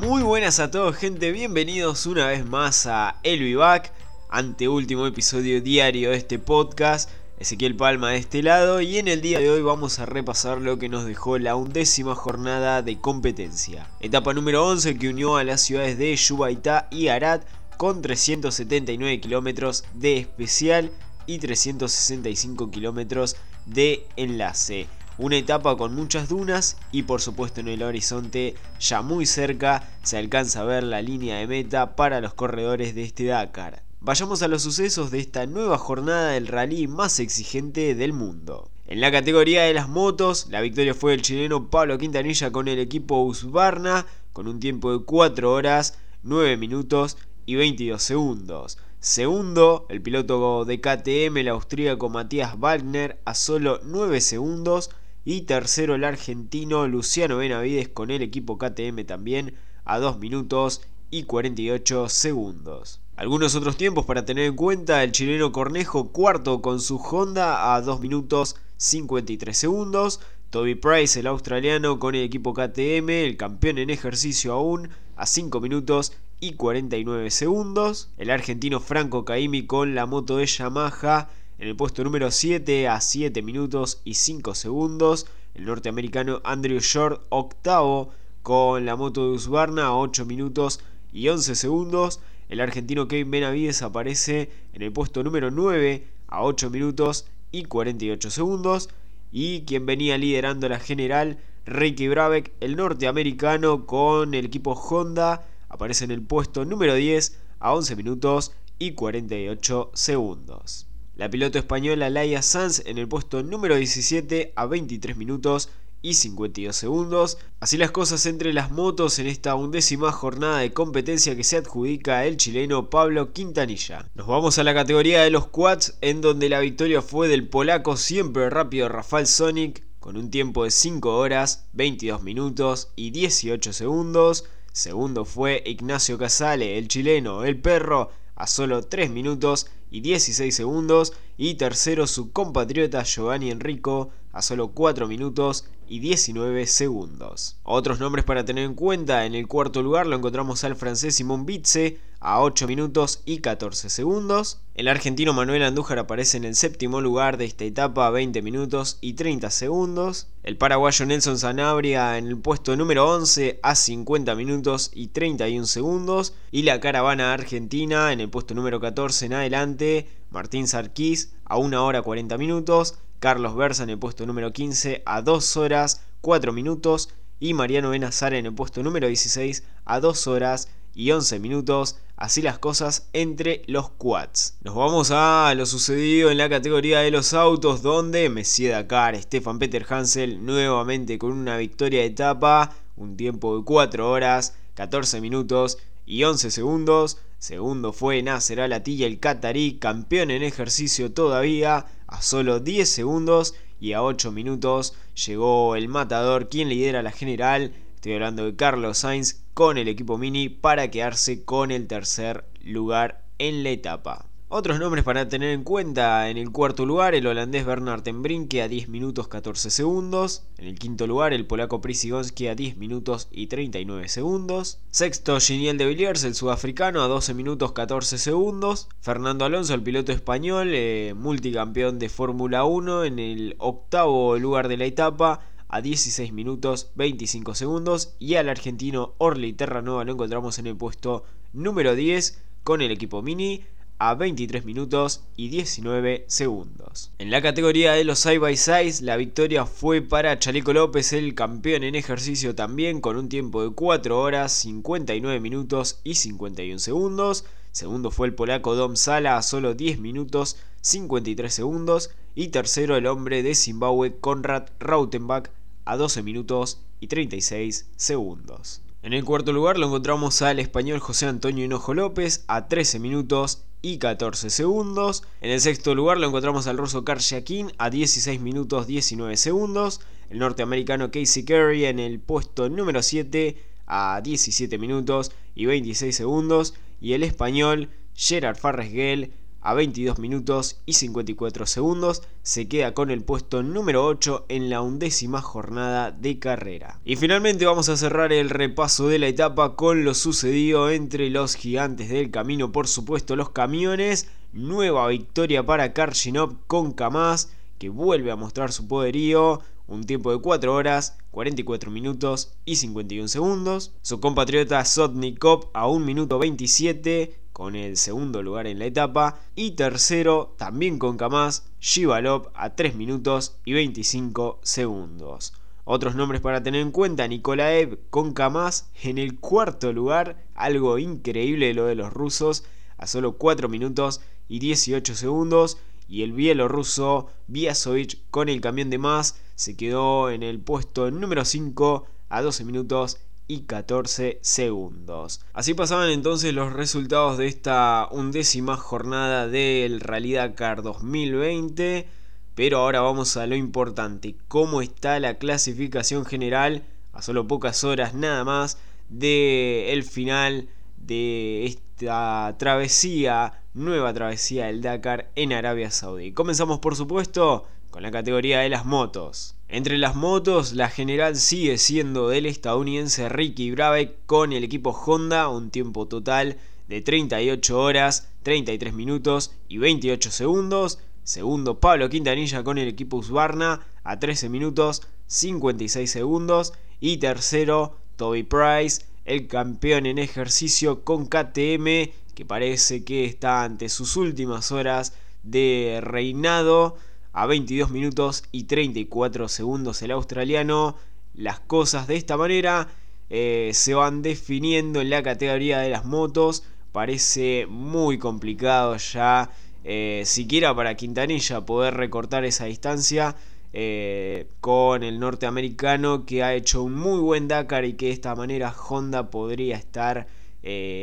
Muy buenas a todos gente, bienvenidos una vez más a El Vivac, anteúltimo episodio diario de este podcast. Ezequiel Palma de este lado y en el día de hoy vamos a repasar lo que nos dejó la undécima jornada de competencia. Etapa número 11 que unió a las ciudades de Yubaitá y Arad con 379 kilómetros de especial y 365 kilómetros de enlace. Una etapa con muchas dunas y por supuesto en el horizonte ya muy cerca se alcanza a ver la línea de meta para los corredores de este Dakar. Vayamos a los sucesos de esta nueva jornada del rally más exigente del mundo. En la categoría de las motos, la victoria fue del chileno Pablo Quintanilla con el equipo Husqvarna con un tiempo de 4 horas, 9 minutos y 22 segundos. Segundo, el piloto de KTM, el austríaco Matías Wagner, a solo 9 segundos y tercero el argentino Luciano Benavides con el equipo KTM también a 2 minutos y 48 segundos. Algunos otros tiempos para tener en cuenta, el chileno Cornejo cuarto con su Honda a 2 minutos 53 segundos, Toby Price el australiano con el equipo KTM, el campeón en ejercicio aún, a 5 minutos y 49 segundos, el argentino Franco Caimi con la moto de Yamaha en el puesto número 7 a 7 minutos y 5 segundos, el norteamericano Andrew Short octavo con la moto de Husqvarna a 8 minutos y 11 segundos. El argentino Kevin Benavides aparece en el puesto número 9 a 8 minutos y 48 segundos. Y quien venía liderando la general, Ricky Brabeck, el norteamericano con el equipo Honda, aparece en el puesto número 10 a 11 minutos y 48 segundos. La piloto española Laia Sanz en el puesto número 17 a 23 minutos y 52 segundos. Así las cosas entre las motos en esta undécima jornada de competencia que se adjudica el chileno Pablo Quintanilla. Nos vamos a la categoría de los quads en donde la victoria fue del polaco siempre rápido Rafael Sonic con un tiempo de 5 horas, 22 minutos y 18 segundos. Segundo fue Ignacio Casale, el chileno, el perro, a solo 3 minutos y 16 segundos. Y tercero su compatriota Giovanni Enrico a solo 4 minutos y 19 segundos. Otros nombres para tener en cuenta, en el cuarto lugar lo encontramos al francés Simón Bitze a 8 minutos y 14 segundos. El argentino Manuel Andújar aparece en el séptimo lugar de esta etapa a 20 minutos y 30 segundos. El paraguayo Nelson Zanabria en el puesto número 11 a 50 minutos y 31 segundos. Y la caravana argentina en el puesto número 14 en adelante, Martín Sarquís a 1 hora 40 minutos. Carlos Berza en el puesto número 15 a 2 horas 4 minutos y Mariano Benazar en el puesto número 16 a 2 horas y 11 minutos. Así las cosas entre los quads. Nos vamos a lo sucedido en la categoría de los autos, donde Messier Dakar, Stefan Peter Hansel, nuevamente con una victoria de etapa, un tiempo de 4 horas, 14 minutos y 11 segundos. Segundo fue Nasser Alatilla, el catarí, campeón en ejercicio todavía, a solo 10 segundos y a 8 minutos llegó el matador, quien lidera la general. Estoy hablando de Carlos Sainz con el equipo Mini para quedarse con el tercer lugar en la etapa. Otros nombres para tener en cuenta, en el cuarto lugar el holandés Bernard Tenbrinke a 10 minutos 14 segundos, en el quinto lugar el polaco Prisigonski a 10 minutos y 39 segundos, sexto Giniel de Villiers el sudafricano a 12 minutos 14 segundos, Fernando Alonso el piloto español, eh, multicampeón de Fórmula 1 en el octavo lugar de la etapa a 16 minutos 25 segundos y al argentino Orly Terranova lo encontramos en el puesto número 10 con el equipo Mini a 23 minutos y 19 segundos. En la categoría de los side by sides, la victoria fue para Chaleco López, el campeón en ejercicio también, con un tiempo de 4 horas, 59 minutos y 51 segundos. Segundo fue el polaco Dom Sala a solo 10 minutos 53 segundos. Y tercero el hombre de Zimbabue Conrad Rautenbach a 12 minutos y 36 segundos. En el cuarto lugar lo encontramos al español José Antonio Hinojo López a 13 minutos y 14 segundos. En el sexto lugar lo encontramos al ruso Shakin a 16 minutos 19 segundos. El norteamericano Casey Curry en el puesto número 7 a 17 minutos y 26 segundos. Y el español Gerard Farresguel a 22 minutos y 54 segundos. Se queda con el puesto número 8 en la undécima jornada de carrera. Y finalmente vamos a cerrar el repaso de la etapa con lo sucedido entre los gigantes del camino, por supuesto los camiones. Nueva victoria para Karshinov con Kamaz, que vuelve a mostrar su poderío un tiempo de 4 horas, 44 minutos y 51 segundos. Su compatriota Sotnikov a 1 minuto 27 con el segundo lugar en la etapa. Y tercero, también con Kamaz, Shivalov a 3 minutos y 25 segundos. Otros nombres para tener en cuenta, Nikolaev con Kamaz en el cuarto lugar, algo increíble lo de los rusos, a solo 4 minutos y 18 segundos y el bielorruso Biasovich con el camión de más se quedó en el puesto número 5 a 12 minutos y 14 segundos. Así pasaban entonces los resultados de esta undécima jornada del Rally Dakar 2020. Pero ahora vamos a lo importante, cómo está la clasificación general a solo pocas horas nada más del el final de esta travesía, nueva travesía del Dakar en Arabia Saudí. Comenzamos por supuesto con la categoría de las motos. Entre las motos, la general sigue siendo del estadounidense Ricky Brabeck con el equipo Honda, un tiempo total de 38 horas, 33 minutos y 28 segundos. Segundo, Pablo Quintanilla con el equipo Husqvarna a 13 minutos 56 segundos. Y tercero, Toby Price el campeón en ejercicio con KTM, que parece que está ante sus últimas horas de reinado a 22 minutos y 34 segundos el australiano. Las cosas de esta manera eh, se van definiendo en la categoría de las motos. Parece muy complicado ya, eh, siquiera para Quintanilla, poder recortar esa distancia. Eh, con el norteamericano que ha hecho un muy buen Dakar y que de esta manera Honda podría estar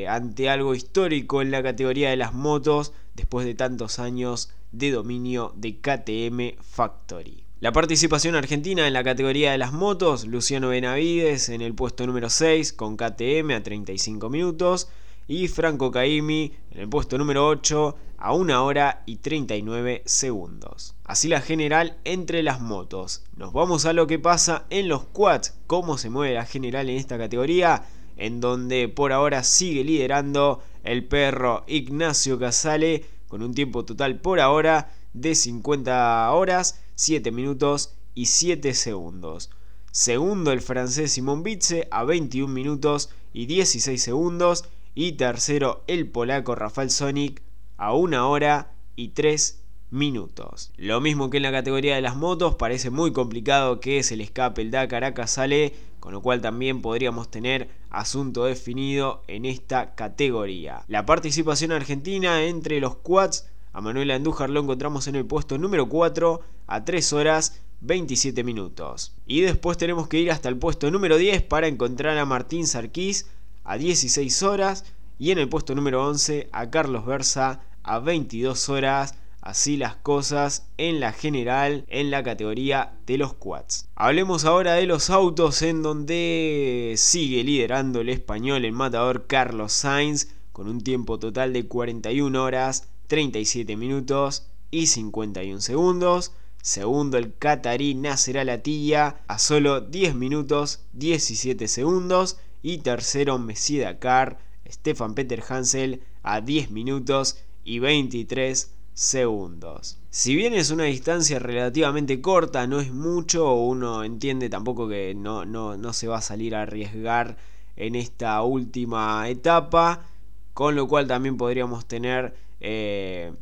ante algo histórico en la categoría de las motos después de tantos años de dominio de KTM Factory. La participación argentina en la categoría de las motos, Luciano Benavides en el puesto número 6 con KTM a 35 minutos y Franco Caimi en el puesto número 8 a 1 hora y 39 segundos. Así la general entre las motos. Nos vamos a lo que pasa en los quads, cómo se mueve la general en esta categoría, en donde por ahora sigue liderando el perro Ignacio Casale con un tiempo total por ahora de 50 horas, 7 minutos y 7 segundos. Segundo el francés Simon Bitze a 21 minutos y 16 segundos. Y tercero el polaco Rafael Sonic a una hora y 3 minutos. Lo mismo que en la categoría de las motos, parece muy complicado que es el escape el Dakar a Casale, con lo cual también podríamos tener asunto definido en esta categoría. La participación argentina entre los quads, a Manuel Andújar lo encontramos en el puesto número 4 a 3 horas 27 minutos. Y después tenemos que ir hasta el puesto número 10 para encontrar a Martín Sarquís a 16 horas y en el puesto número 11 a Carlos Versa a 22 horas. Así las cosas en la general en la categoría de los quads. Hablemos ahora de los autos en donde sigue liderando el español el matador Carlos Sainz con un tiempo total de 41 horas, 37 minutos y 51 segundos. Segundo el catarí Nasser Alatilla a solo 10 minutos 17 segundos. Y tercero Messi Dakar Stefan Peter Hansel a 10 minutos y 23 segundos. Si bien es una distancia relativamente corta, no es mucho, uno entiende tampoco que no, no, se va a salir a arriesgar en esta última etapa, con lo cual también podríamos tener eh,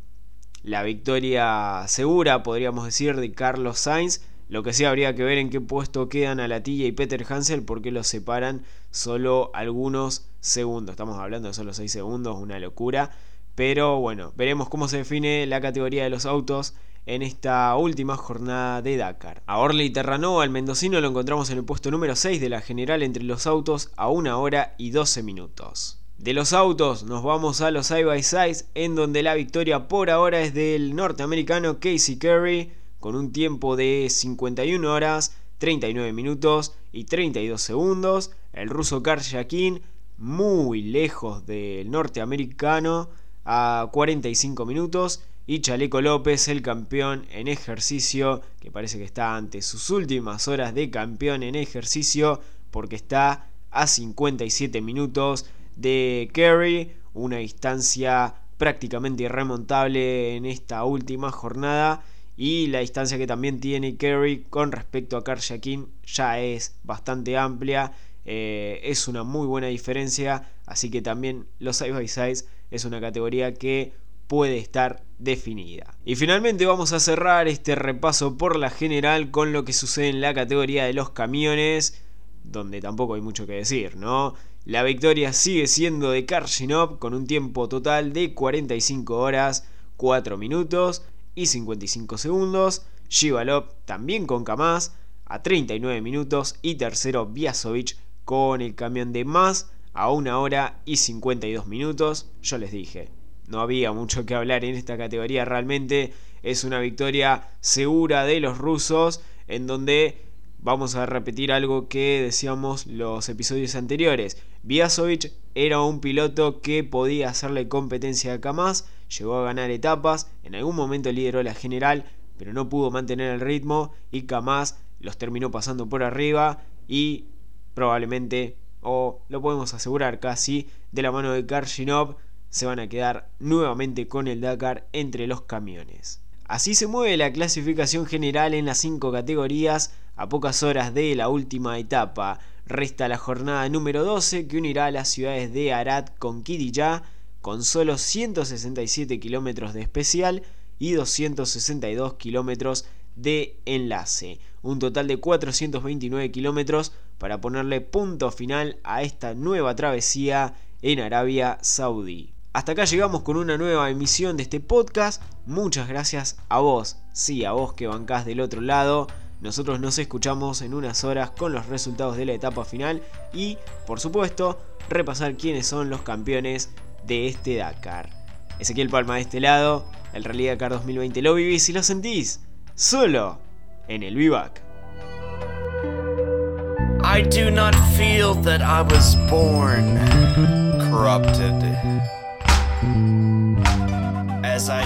la victoria segura, podríamos decir, de Carlos Sainz. Lo que sí habría que ver en qué puesto quedan a Latilla y Peter Hansel porque los separan solo algunos segundos. Estamos hablando de solo 6 segundos, una locura. Pero bueno, veremos cómo se define la categoría de los autos en esta última jornada de Dakar. A Orly Terranova, el mendocino, lo encontramos en el puesto número 6 de la general entre los autos a 1 hora y 12 minutos. De los autos nos vamos a los side by sides en donde la victoria por ahora es del norteamericano Casey Curry con un tiempo de 51 horas, 39 minutos y 32 segundos. El ruso Yakin muy lejos del norteamericano a 45 minutos. Y Chaleco López, el campeón en ejercicio, que parece que está ante sus últimas horas de campeón en ejercicio, porque está a 57 minutos de Kerry, una distancia prácticamente irremontable en esta última jornada y la distancia que también tiene Kerry con respecto a Karjakin ya es bastante amplia. Eh, es una muy buena diferencia. Así que también los side by sides es una categoría que puede estar definida. Y finalmente vamos a cerrar este repaso por la general con lo que sucede en la categoría de los camiones, donde tampoco hay mucho que decir, ¿no? La victoria sigue siendo de Karshinov con un tiempo total de 45 horas, 4 minutos y 55 segundos. Shivalov también con Kamaz a 39 minutos y tercero Biasovic con el camión de más a 1 hora y 52 minutos. Yo les dije, no había mucho que hablar en esta categoría realmente. Es una victoria segura de los rusos en donde vamos a repetir algo que decíamos los episodios anteriores. Biasovic era un piloto que podía hacerle competencia a Kamaz, llegó a ganar etapas, en algún momento lideró la general, pero no pudo mantener el ritmo y Kamaz los terminó pasando por arriba y probablemente, o lo podemos asegurar casi, de la mano de Karshinov se van a quedar nuevamente con el Dakar entre los camiones. Así se mueve la clasificación general en las cinco categorías a pocas horas de la última etapa. Resta la jornada número 12 que unirá a las ciudades de Arad con Kidiyá con solo 167 kilómetros de especial y 262 kilómetros de enlace. Un total de 429 kilómetros para ponerle punto final a esta nueva travesía en Arabia Saudí. Hasta acá llegamos con una nueva emisión de este podcast. Muchas gracias a vos, sí, a vos que bancás del otro lado. Nosotros nos escuchamos en unas horas con los resultados de la etapa final y, por supuesto, repasar quiénes son los campeones de este Dakar. Ezequiel Palma de este lado, el Rally Dakar 2020 lo vivís y lo sentís solo en el Vivac. I do not feel that I was born corrupted. As I